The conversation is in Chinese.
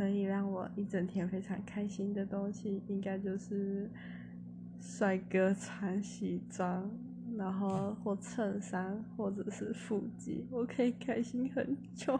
可以让我一整天非常开心的东西应该就是帅哥穿西装然后或衬衫或者是腹肌我可以开心很久。